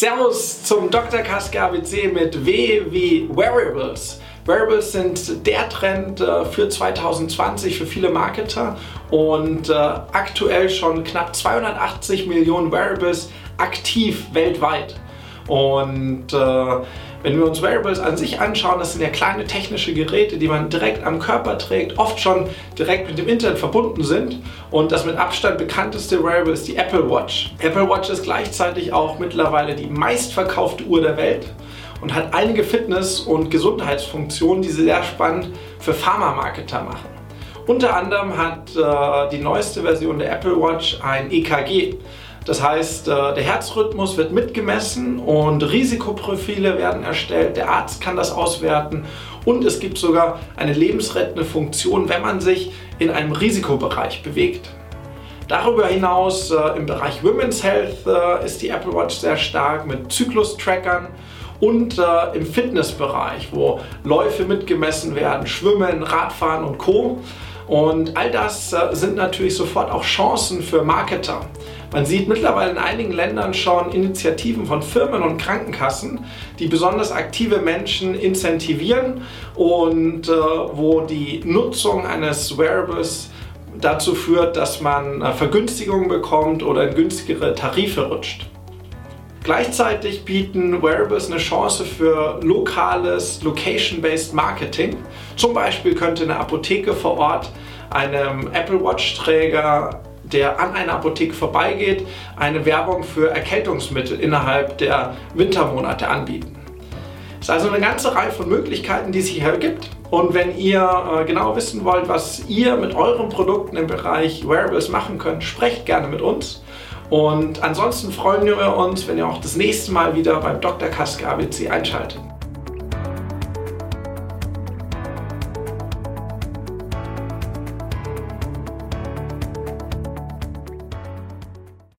Servus zum Dr. Kaske ABC mit W wie Wearables. Wearables sind der Trend äh, für 2020 für viele Marketer und äh, aktuell schon knapp 280 Millionen Wearables aktiv weltweit. Und äh, wenn wir uns Wearables an sich anschauen, das sind ja kleine technische Geräte, die man direkt am Körper trägt, oft schon direkt mit dem Internet verbunden sind. Und das mit Abstand bekannteste Wearable ist die Apple Watch. Apple Watch ist gleichzeitig auch mittlerweile die meistverkaufte Uhr der Welt und hat einige Fitness- und Gesundheitsfunktionen, die sie sehr spannend für Pharma-Marketer machen. Unter anderem hat äh, die neueste Version der Apple Watch ein EKG. Das heißt, äh, der Herzrhythmus wird mitgemessen und Risikoprofile werden erstellt. Der Arzt kann das auswerten und es gibt sogar eine lebensrettende Funktion, wenn man sich in einem Risikobereich bewegt. Darüber hinaus äh, im Bereich Women's Health äh, ist die Apple Watch sehr stark mit Zyklus-Trackern und im Fitnessbereich, wo Läufe mitgemessen werden, Schwimmen, Radfahren und Co. Und all das äh, sind natürlich sofort auch Chancen für Marketer. Man sieht mittlerweile in einigen Ländern schon Initiativen von Firmen und Krankenkassen, die besonders aktive Menschen incentivieren und äh, wo die Nutzung eines Wearables dazu führt, dass man äh, Vergünstigungen bekommt oder in günstigere Tarife rutscht. Gleichzeitig bieten Wearables eine Chance für lokales, location-based Marketing. Zum Beispiel könnte eine Apotheke vor Ort einem Apple Watch-Träger der an einer Apotheke vorbeigeht, eine Werbung für Erkältungsmittel innerhalb der Wintermonate anbieten. Es ist also eine ganze Reihe von Möglichkeiten, die es hier gibt. Und wenn ihr äh, genau wissen wollt, was ihr mit euren Produkten im Bereich Wearables machen könnt, sprecht gerne mit uns. Und ansonsten freuen wir uns, wenn ihr auch das nächste Mal wieder beim Dr. Kaske ABC einschaltet.